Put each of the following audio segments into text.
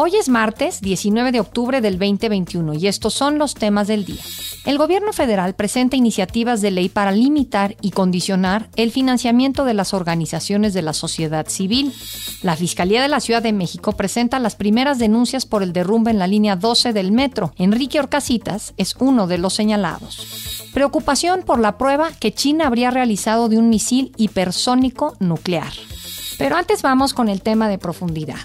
Hoy es martes 19 de octubre del 2021 y estos son los temas del día. El gobierno federal presenta iniciativas de ley para limitar y condicionar el financiamiento de las organizaciones de la sociedad civil. La Fiscalía de la Ciudad de México presenta las primeras denuncias por el derrumbe en la línea 12 del metro. Enrique Orcasitas es uno de los señalados. Preocupación por la prueba que China habría realizado de un misil hipersónico nuclear. Pero antes vamos con el tema de profundidad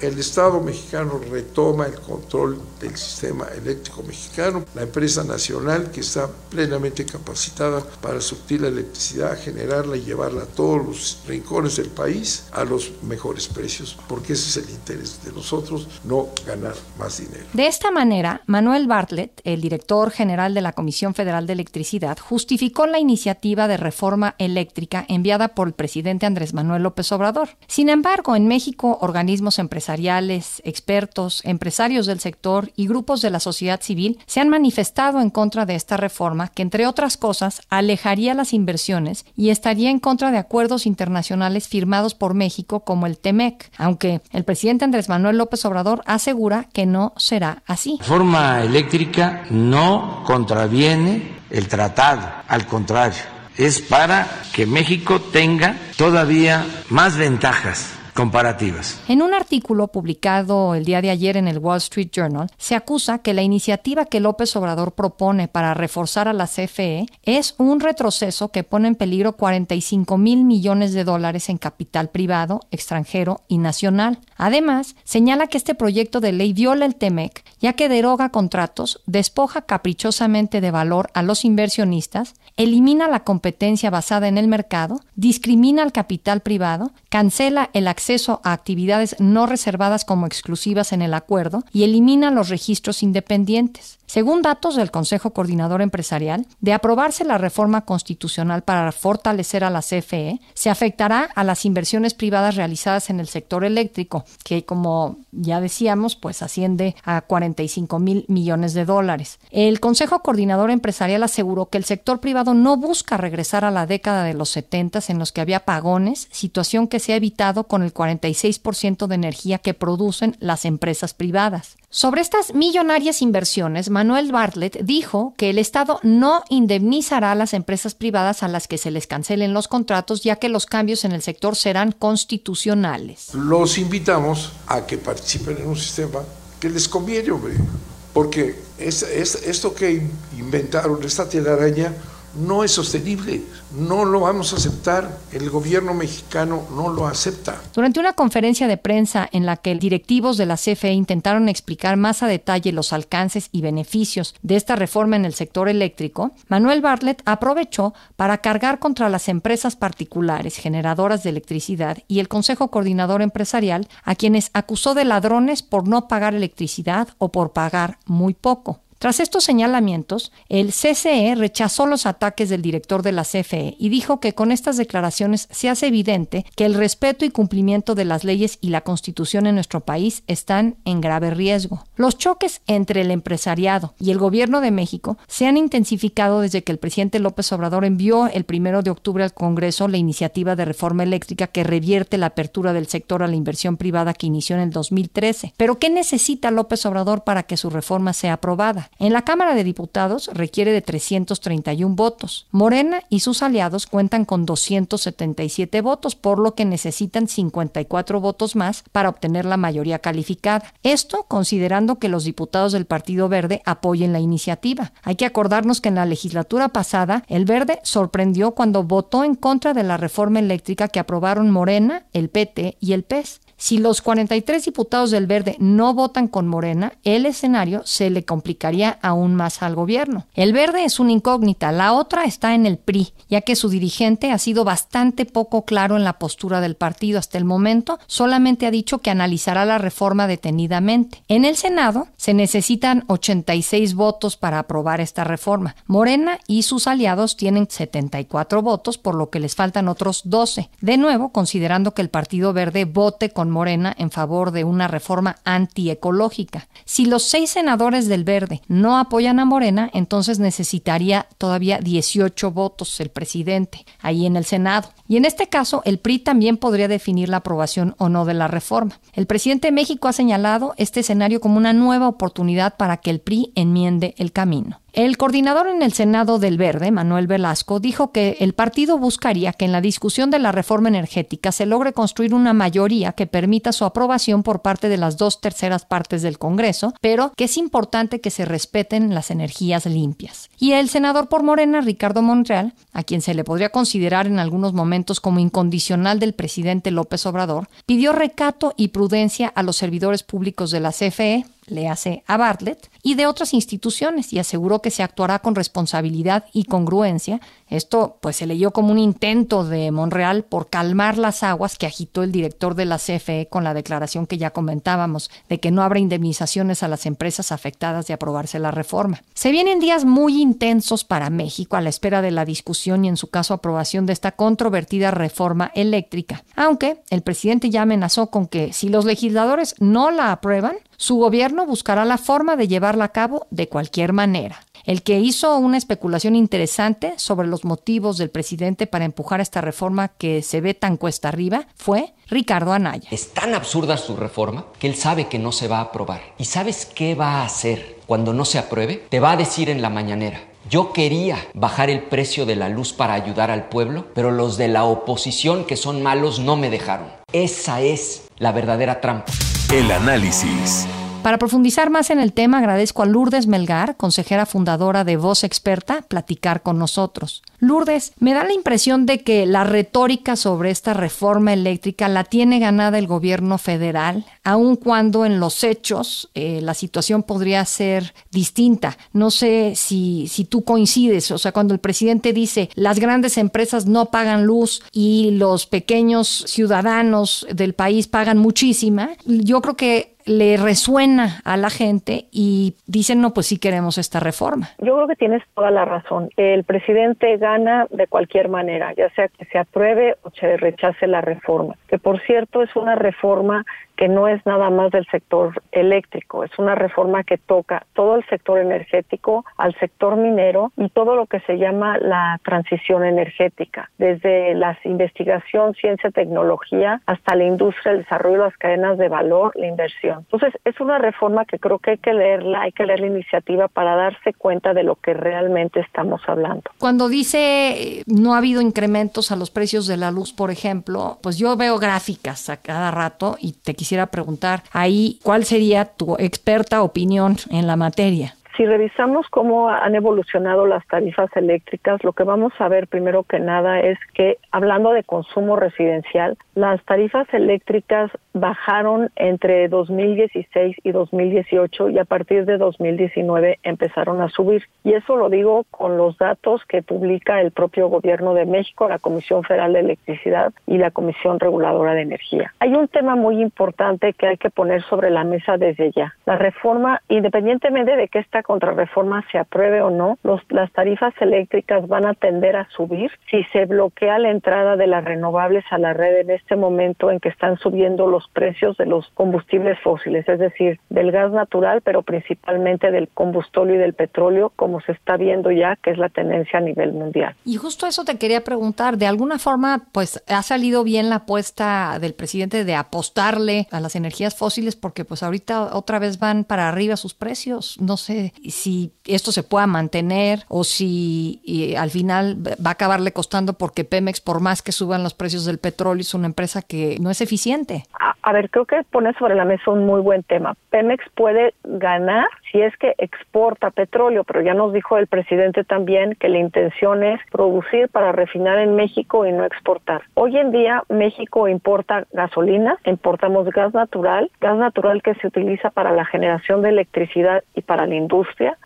el Estado mexicano retoma el control del sistema eléctrico mexicano, la empresa nacional que está plenamente capacitada para surtir la electricidad, generarla y llevarla a todos los rincones del país a los mejores precios, porque ese es el interés de nosotros, no ganar más dinero. De esta manera, Manuel Bartlett, el director general de la Comisión Federal de Electricidad, justificó la iniciativa de reforma eléctrica enviada por el presidente Andrés Manuel López Obrador. Sin embargo, en México, organismos empresariales empresariales, expertos, empresarios del sector y grupos de la sociedad civil se han manifestado en contra de esta reforma que, entre otras cosas, alejaría las inversiones y estaría en contra de acuerdos internacionales firmados por México como el TEMEC, aunque el presidente Andrés Manuel López Obrador asegura que no será así. La forma eléctrica no contraviene el tratado, al contrario, es para que México tenga todavía más ventajas comparativas. En un artículo publicado el día de ayer en el Wall Street Journal, se acusa que la iniciativa que López Obrador propone para reforzar a la CFE es un retroceso que pone en peligro 45 mil millones de dólares en capital privado, extranjero y nacional. Además, señala que este proyecto de ley viola el TEMEC, ya que deroga contratos, despoja caprichosamente de valor a los inversionistas, elimina la competencia basada en el mercado, discrimina al capital privado, cancela el acceso acceso a actividades no reservadas como exclusivas en el acuerdo y elimina los registros independientes. Según datos del Consejo Coordinador Empresarial, de aprobarse la reforma constitucional para fortalecer a la CFE, se afectará a las inversiones privadas realizadas en el sector eléctrico, que como ya decíamos, pues asciende a 45 mil millones de dólares. El Consejo Coordinador Empresarial aseguró que el sector privado no busca regresar a la década de los 70 en los que había pagones, situación que se ha evitado con el 46% de energía que producen las empresas privadas. Sobre estas millonarias inversiones, Manuel Bartlett dijo que el Estado no indemnizará a las empresas privadas a las que se les cancelen los contratos, ya que los cambios en el sector serán constitucionales. Los invitamos a que participen en un sistema que les conviene, hombre, porque es, esto que inventaron, esta telaraña, no es sostenible, no lo vamos a aceptar, el gobierno mexicano no lo acepta. Durante una conferencia de prensa en la que directivos de la CFE intentaron explicar más a detalle los alcances y beneficios de esta reforma en el sector eléctrico, Manuel Bartlett aprovechó para cargar contra las empresas particulares generadoras de electricidad y el Consejo Coordinador Empresarial, a quienes acusó de ladrones por no pagar electricidad o por pagar muy poco. Tras estos señalamientos, el CCE rechazó los ataques del director de la CFE y dijo que con estas declaraciones se hace evidente que el respeto y cumplimiento de las leyes y la Constitución en nuestro país están en grave riesgo. Los choques entre el empresariado y el gobierno de México se han intensificado desde que el presidente López Obrador envió el primero de octubre al Congreso la iniciativa de reforma eléctrica que revierte la apertura del sector a la inversión privada que inició en el 2013. Pero ¿qué necesita López Obrador para que su reforma sea aprobada? En la Cámara de Diputados requiere de 331 votos. Morena y sus aliados cuentan con 277 votos, por lo que necesitan 54 votos más para obtener la mayoría calificada. Esto considerando que los diputados del Partido Verde apoyen la iniciativa. Hay que acordarnos que en la legislatura pasada el Verde sorprendió cuando votó en contra de la reforma eléctrica que aprobaron Morena, el PT y el PES. Si los 43 diputados del Verde no votan con Morena, el escenario se le complicaría aún más al gobierno. El Verde es una incógnita, la otra está en el PRI, ya que su dirigente ha sido bastante poco claro en la postura del partido hasta el momento, solamente ha dicho que analizará la reforma detenidamente. En el Senado se necesitan 86 votos para aprobar esta reforma. Morena y sus aliados tienen 74 votos, por lo que les faltan otros 12. De nuevo, considerando que el Partido Verde vote con Morena en favor de una reforma antiecológica. Si los seis senadores del Verde no apoyan a Morena, entonces necesitaría todavía 18 votos el presidente ahí en el Senado. Y en este caso, el PRI también podría definir la aprobación o no de la reforma. El presidente de México ha señalado este escenario como una nueva oportunidad para que el PRI enmiende el camino. El coordinador en el Senado del Verde, Manuel Velasco, dijo que el partido buscaría que en la discusión de la reforma energética se logre construir una mayoría que permita su aprobación por parte de las dos terceras partes del Congreso, pero que es importante que se respeten las energías limpias. Y el senador por Morena, Ricardo Monreal, a quien se le podría considerar en algunos momentos como incondicional del presidente López Obrador, pidió recato y prudencia a los servidores públicos de la CFE, le hace a Bartlett, y de otras instituciones, y aseguró que se actuará con responsabilidad y congruencia. Esto pues se leyó como un intento de Monreal por calmar las aguas que agitó el director de la CFE con la declaración que ya comentábamos de que no habrá indemnizaciones a las empresas afectadas de aprobarse la reforma. Se vienen días muy intensos para México a la espera de la discusión y en su caso aprobación de esta controvertida reforma eléctrica, aunque el presidente ya amenazó con que si los legisladores no la aprueban, su gobierno buscará la forma de llevarla a cabo de cualquier manera. El que hizo una especulación interesante sobre los motivos del presidente para empujar esta reforma que se ve tan cuesta arriba fue Ricardo Anaya. Es tan absurda su reforma que él sabe que no se va a aprobar. ¿Y sabes qué va a hacer cuando no se apruebe? Te va a decir en la mañanera. Yo quería bajar el precio de la luz para ayudar al pueblo, pero los de la oposición que son malos no me dejaron. Esa es la verdadera trampa. El análisis. Para profundizar más en el tema, agradezco a Lourdes Melgar, consejera fundadora de Voz Experta, platicar con nosotros. Lourdes, me da la impresión de que la retórica sobre esta reforma eléctrica la tiene ganada el gobierno federal, aun cuando en los hechos eh, la situación podría ser distinta. No sé si, si tú coincides, o sea, cuando el presidente dice las grandes empresas no pagan luz y los pequeños ciudadanos del país pagan muchísima, yo creo que le resuena a la gente y dicen, no, pues sí queremos esta reforma. Yo creo que tienes toda la razón. El presidente gana de cualquier manera, ya sea que se apruebe o se rechace la reforma, que por cierto es una reforma que no es nada más del sector eléctrico, es una reforma que toca todo el sector energético, al sector minero y todo lo que se llama la transición energética, desde la investigación, ciencia, tecnología, hasta la industria, el desarrollo de las cadenas de valor, la inversión. Entonces, es una reforma que creo que hay que leerla, hay que leer la iniciativa para darse cuenta de lo que realmente estamos hablando. Cuando dice eh, no ha habido incrementos a los precios de la luz, por ejemplo, pues yo veo gráficas a cada rato y te quisiera quisiera preguntar ahí, ¿cuál sería tu experta opinión en la materia? Si revisamos cómo han evolucionado las tarifas eléctricas, lo que vamos a ver primero que nada es que, hablando de consumo residencial, las tarifas eléctricas bajaron entre 2016 y 2018 y a partir de 2019 empezaron a subir. Y eso lo digo con los datos que publica el propio Gobierno de México, la Comisión Federal de Electricidad y la Comisión Reguladora de Energía. Hay un tema muy importante que hay que poner sobre la mesa desde ya. La reforma, independientemente de que esta contrarreforma se apruebe o no, las tarifas eléctricas van a tender a subir. Si se bloquea la entrada de las renovables a la red en este momento en que están subiendo los precios de los combustibles fósiles, es decir, del gas natural, pero principalmente del combustorio y del petróleo, como se está viendo ya que es la tendencia a nivel mundial. Y justo eso te quería preguntar, de alguna forma, pues ha salido bien la apuesta del presidente de apostarle a las energías fósiles porque pues ahorita otra vez van para arriba sus precios, no sé si esto se pueda mantener o si al final va a acabarle costando porque Pemex, por más que suban los precios del petróleo, es una empresa que no es eficiente. A, ver, creo que pone sobre la mesa un muy buen tema. Pemex puede ganar si es que exporta petróleo, pero ya nos dijo el presidente también que la intención es producir para refinar en México y no exportar. Hoy en día México importa gasolina, importamos gas natural, gas natural que se utiliza para la generación de electricidad y para la industria.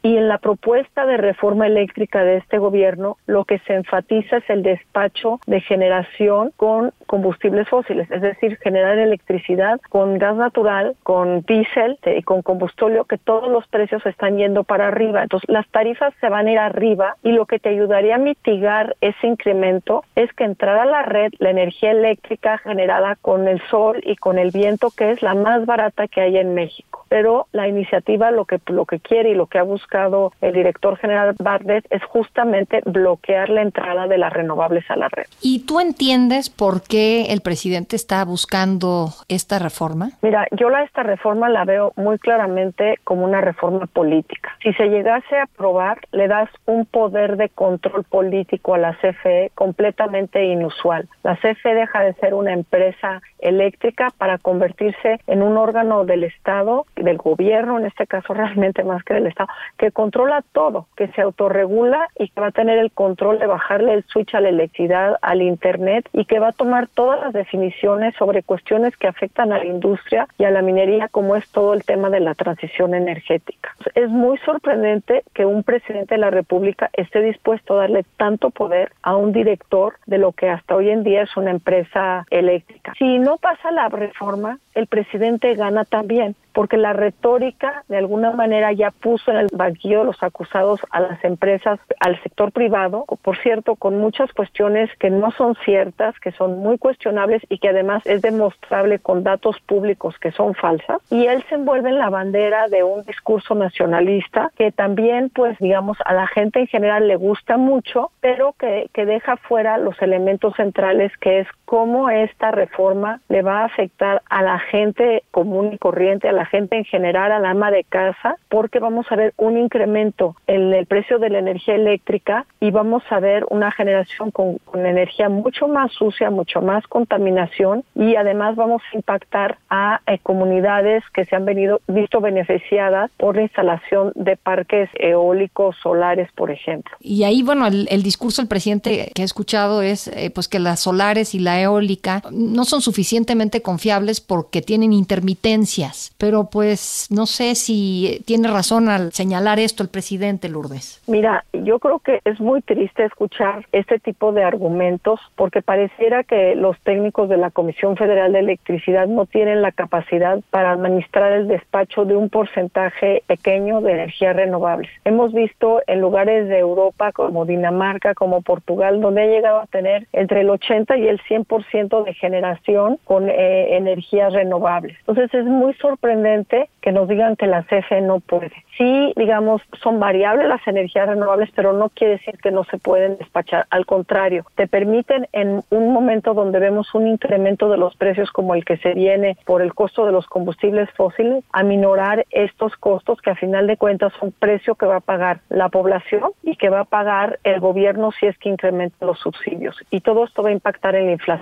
Y en la propuesta de reforma eléctrica de este gobierno, lo que se enfatiza es el despacho de generación con combustibles fósiles, es decir, generar electricidad con gas natural, con diésel y con combustible, que todos los precios están yendo para arriba. Entonces, las tarifas se van a ir arriba y lo que te ayudaría a mitigar ese incremento es que entrara a la red la energía eléctrica generada con el sol y con el viento, que es la más barata que hay en México. Pero la iniciativa lo que, lo que quiere y lo que ha buscado el director general Bardet es justamente bloquear la entrada de las renovables a la red. ¿Y tú entiendes por qué el presidente está buscando esta reforma? Mira, yo la, esta reforma la veo muy claramente como una reforma política. Si se llegase a aprobar, le das un poder de control político a la CFE completamente inusual. La CFE deja de ser una empresa eléctrica para convertirse en un órgano del Estado, del gobierno, en este caso realmente más que del Estado, que controla todo, que se autorregula y que va a tener el control de bajarle el switch a la electricidad, al Internet y que va a tomar todas las definiciones sobre cuestiones que afectan a la industria y a la minería, como es todo el tema de la transición energética. Es muy sorprendente que un presidente de la República esté dispuesto a darle tanto poder a un director de lo que hasta hoy en día es una empresa eléctrica. Si no pasa la reforma, el presidente gana también, porque la retórica de alguna manera ya puso en el banquillo los acusados a las empresas, al sector privado, por cierto, con muchas cuestiones que no son ciertas, que son muy cuestionables y que además es demostrable con datos públicos que son falsas. Y él se envuelve en la bandera de un discurso nacionalista que también, pues, digamos, a la gente en general le gusta mucho, pero que, que deja fuera los elementos centrales que es cómo esta reforma le va a afectar a la gente común y corriente, a la gente en general, al ama de casa, porque vamos a ver un incremento en el precio de la energía eléctrica y vamos a ver una generación con, energía mucho más sucia, mucho más contaminación y además vamos a impactar a eh, comunidades que se han venido visto beneficiadas por la instalación de parques eólicos solares, por ejemplo. Y ahí, bueno, el, discurso del presidente que he escuchado es eh, pues que las solares y la eólica no son suficientemente confiables porque tienen intermitencias. Pero pues no sé si tiene razón al señalar esto el presidente Lourdes. Mira, yo creo que es muy triste escuchar este tipo de argumentos porque pareciera que los técnicos de la Comisión Federal de Electricidad no tienen la capacidad para administrar el despacho de un porcentaje pequeño de energías renovables. Hemos visto en lugares de Europa como Dinamarca, como Portugal, donde ha llegado a tener entre el 80 y el 100% de generación con eh, energías renovables. Entonces es muy sorprendente que nos digan que la CFE no puede. Sí, digamos, son variables las energías renovables, pero no quiere decir que no se pueden despachar. Al contrario, te permiten en un momento donde vemos un incremento de los precios como el que se viene por el costo de los combustibles fósiles, aminorar estos costos que a final de cuentas son precio que va a pagar la población y que va a pagar el gobierno si es que incrementa los subsidios. Y todo esto va a impactar en la inflación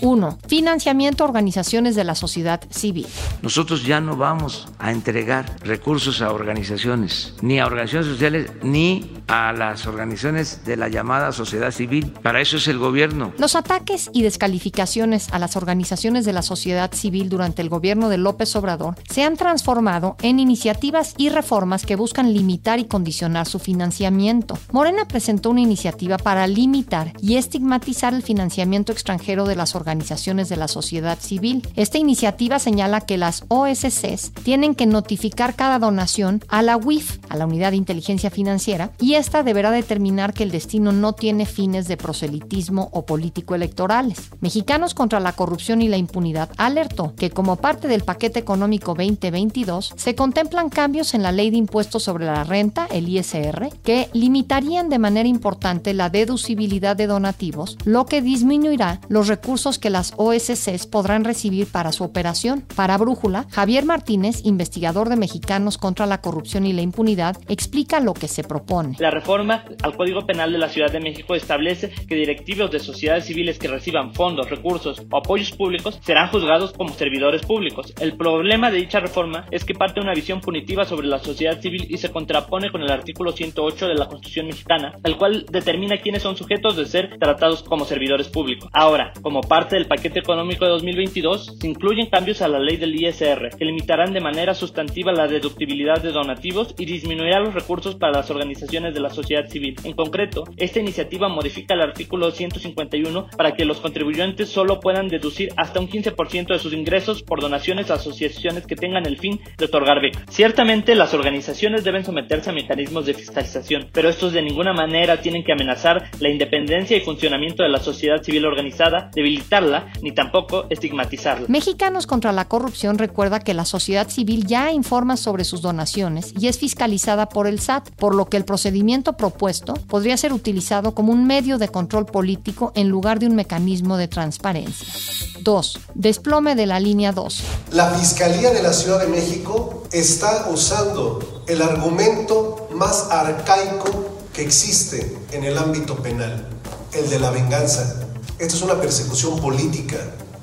1. Financiamiento a organizaciones de la sociedad civil. Nosotros ya no vamos a entregar recursos a organizaciones, ni a organizaciones sociales, ni a las organizaciones de la llamada sociedad civil. Para eso es el gobierno. Los ataques y descalificaciones a las organizaciones de la sociedad civil durante el gobierno de López Obrador se han transformado en iniciativas y reformas que buscan limitar y condicionar su financiamiento. Morena presentó una iniciativa para limitar y estigmatizar el financiamiento extranjero de las organizaciones de la sociedad civil. Esta iniciativa señala que las OSCs tienen que notificar cada donación a la UIF, a la Unidad de Inteligencia Financiera, y esta deberá determinar que el destino no tiene fines de proselitismo o político electorales. Mexicanos contra la corrupción y la impunidad alertó que como parte del paquete económico 2022 se contemplan cambios en la ley de impuestos sobre la renta, el ISR, que limitarían de manera importante la deducibilidad de donativos, lo que disminuirá los recursos que las OSCs podrán recibir para su operación. Para Brújula, Javier Martínez, investigador de Mexicanos contra la corrupción y la impunidad, explica lo que se propone. La reforma al Código Penal de la Ciudad de México establece que directivos de sociedades civiles que reciban fondos, recursos o apoyos públicos serán juzgados como servidores públicos. El problema de dicha reforma es que parte de una visión punitiva sobre la sociedad civil y se contrapone con el artículo 108 de la Constitución mexicana, el cual determina quiénes son sujetos de ser tratados como servidores públicos. Ahora, como parte del paquete económico de 2022, se incluyen cambios a la ley del ISR, que limitarán de manera sustantiva la deductibilidad de donativos y disminuirá los recursos para las organizaciones de la sociedad civil. En concreto, esta iniciativa modifica el artículo 151 para que los contribuyentes solo puedan deducir hasta un 15% de sus ingresos por donaciones a asociaciones que tengan el fin de otorgar becas. Ciertamente, las organizaciones deben someterse a mecanismos de fiscalización, pero estos de ninguna manera tienen que amenazar la independencia y funcionamiento de la sociedad civil organizada, ni tampoco estigmatizarla. Mexicanos contra la corrupción recuerda que la sociedad civil ya informa sobre sus donaciones y es fiscalizada por el SAT, por lo que el procedimiento propuesto podría ser utilizado como un medio de control político en lugar de un mecanismo de transparencia. 2. Desplome de la línea 2. La Fiscalía de la Ciudad de México está usando el argumento más arcaico que existe en el ámbito penal, el de la venganza. Esto es una persecución política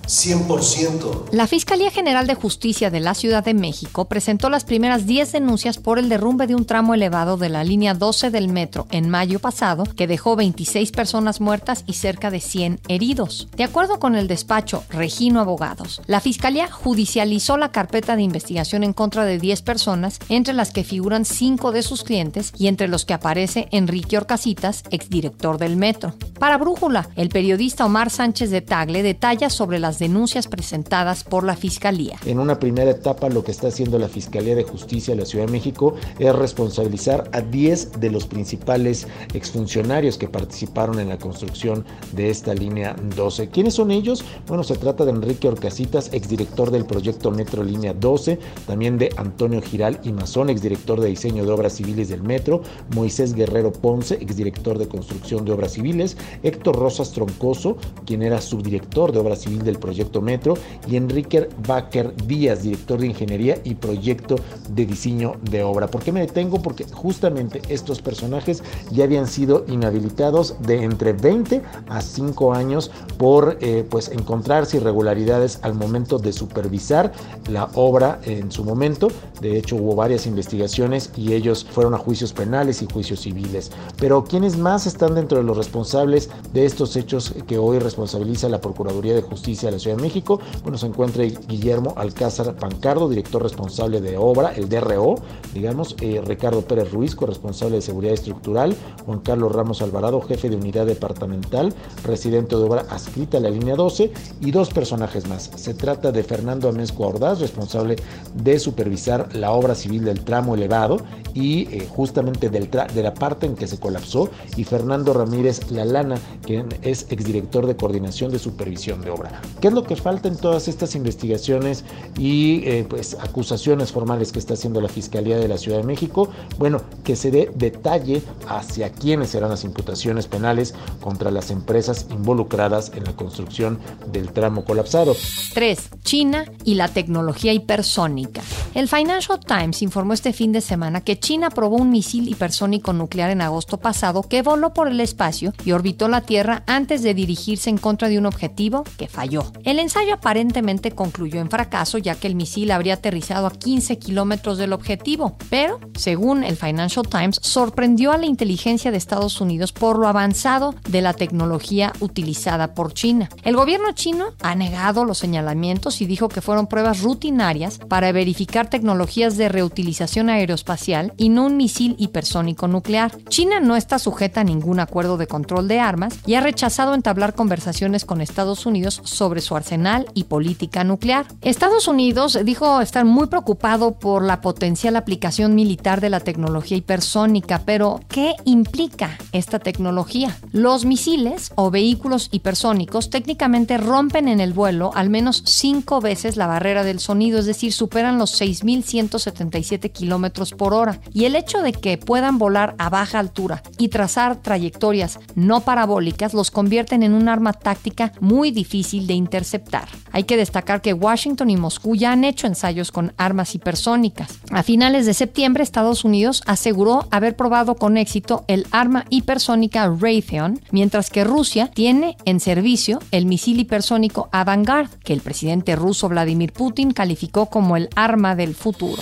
100%. La Fiscalía General de Justicia de la Ciudad de México presentó las primeras 10 denuncias por el derrumbe de un tramo elevado de la línea 12 del metro en mayo pasado, que dejó 26 personas muertas y cerca de 100 heridos. De acuerdo con el despacho Regino Abogados, la Fiscalía judicializó la carpeta de investigación en contra de 10 personas, entre las que figuran 5 de sus clientes y entre los que aparece Enrique Orcasitas, exdirector del metro. Para Brújula, el periodista Omar Sánchez de Tagle detalla sobre las denuncias presentadas por la Fiscalía. En una primera etapa lo que está haciendo la Fiscalía de Justicia de la Ciudad de México es responsabilizar a 10 de los principales exfuncionarios que participaron en la construcción de esta línea 12. ¿Quiénes son ellos? Bueno, se trata de Enrique Orcasitas, exdirector del proyecto Metro Línea 12, también de Antonio Giral y Mazón, exdirector de diseño de obras civiles del Metro, Moisés Guerrero Ponce, exdirector de construcción de obras civiles, Héctor Rosas Troncoso, quien era subdirector de obras civiles del proyecto Metro, y Enrique Baker Díaz, director de ingeniería y proyecto de diseño de obra. ¿Por qué me detengo? Porque justamente estos personajes ya habían sido inhabilitados de entre 20 a 5 años por eh, pues encontrarse irregularidades al momento de supervisar la obra en su momento. De hecho, hubo varias investigaciones y ellos fueron a juicios penales y juicios civiles. Pero ¿quiénes más están dentro de los responsables de estos hechos que hoy responsabiliza la Procuraduría de Justicia la Ciudad de México? Bueno, se encuentra Guillermo Alcázar Pancardo, director responsable de obra, el DRO, digamos, eh, Ricardo Pérez Ruiz, corresponsable de seguridad estructural, Juan Carlos Ramos Alvarado, jefe de unidad departamental, residente de obra adscrita a la línea 12, y dos personajes más. Se trata de Fernando Amezco Ordaz, responsable de supervisar la obra civil del tramo elevado y eh, justamente de la parte en que se colapsó, y Fernando Ramírez Lalana, quien es exdirector de coordinación de supervisión de obra. ¿Qué es lo que falta en todas estas investigaciones y eh, pues acusaciones formales que está haciendo la Fiscalía de la Ciudad de México? Bueno, que se dé detalle hacia quiénes serán las imputaciones penales contra las empresas involucradas en la construcción del tramo colapsado. 3. China y la tecnología hipersónica. El Financial Times informó este fin de semana que China probó un misil hipersónico nuclear en agosto pasado que voló por el espacio y orbitó la Tierra antes de dirigirse en contra de un objetivo que falló. El ensayo aparentemente concluyó en fracaso ya que el misil habría aterrizado a 15 kilómetros del objetivo, pero, según el Financial Times, sorprendió a la inteligencia de Estados Unidos por lo avanzado de la tecnología utilizada por China. El gobierno chino ha negado los señalamientos y dijo que fueron pruebas rutinarias para verificar tecnologías de reutilización aeroespacial y no un misil hipersónico nuclear. China no está sujeta a ningún acuerdo de control de armas y ha rechazado entablar conversaciones con Estados Unidos sobre su arsenal y política nuclear. Estados Unidos dijo estar muy preocupado por la potencial aplicación militar de la tecnología hipersónica, pero ¿qué implica esta tecnología? Los misiles o vehículos hipersónicos técnicamente rompen en el vuelo al menos cinco veces la barrera del sonido, es decir, superan los 6.177 kilómetros por hora. Y el hecho de que puedan volar a baja altura y trazar trayectorias no parabólicas los convierten en un arma táctica muy difícil de interceptar. Hay que destacar que Washington y Moscú ya han hecho ensayos con armas hipersónicas. A finales de septiembre, Estados Unidos aseguró haber probado con éxito el arma hipersónica Raytheon, mientras que Rusia tiene en servicio el misil hipersónico Avangard, que el presidente ruso Vladimir Putin calificó como el arma del futuro.